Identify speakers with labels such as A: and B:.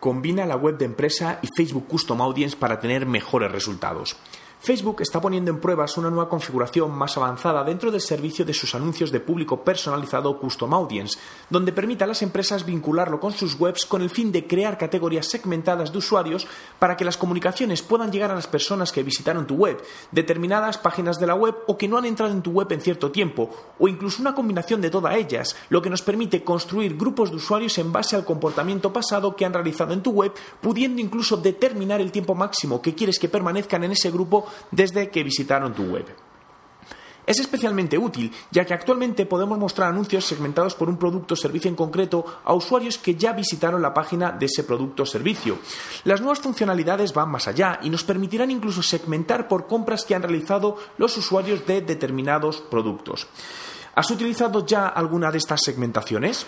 A: combina la web de empresa y Facebook Custom Audience para tener mejores resultados. Facebook está poniendo en pruebas una nueva configuración más avanzada dentro del servicio de sus anuncios de público personalizado Custom Audience, donde permite a las empresas vincularlo con sus webs con el fin de crear categorías segmentadas de usuarios para que las comunicaciones puedan llegar a las personas que visitaron tu web, determinadas páginas de la web o que no han entrado en tu web en cierto tiempo, o incluso una combinación de todas ellas, lo que nos permite construir grupos de usuarios en base al comportamiento pasado que han realizado en tu web, pudiendo incluso determinar el tiempo máximo que quieres que permanezcan en ese grupo desde que visitaron tu web. Es especialmente útil, ya que actualmente podemos mostrar anuncios segmentados por un producto o servicio en concreto a usuarios que ya visitaron la página de ese producto o servicio. Las nuevas funcionalidades van más allá y nos permitirán incluso segmentar por compras que han realizado los usuarios de determinados productos. ¿Has utilizado ya alguna de estas segmentaciones?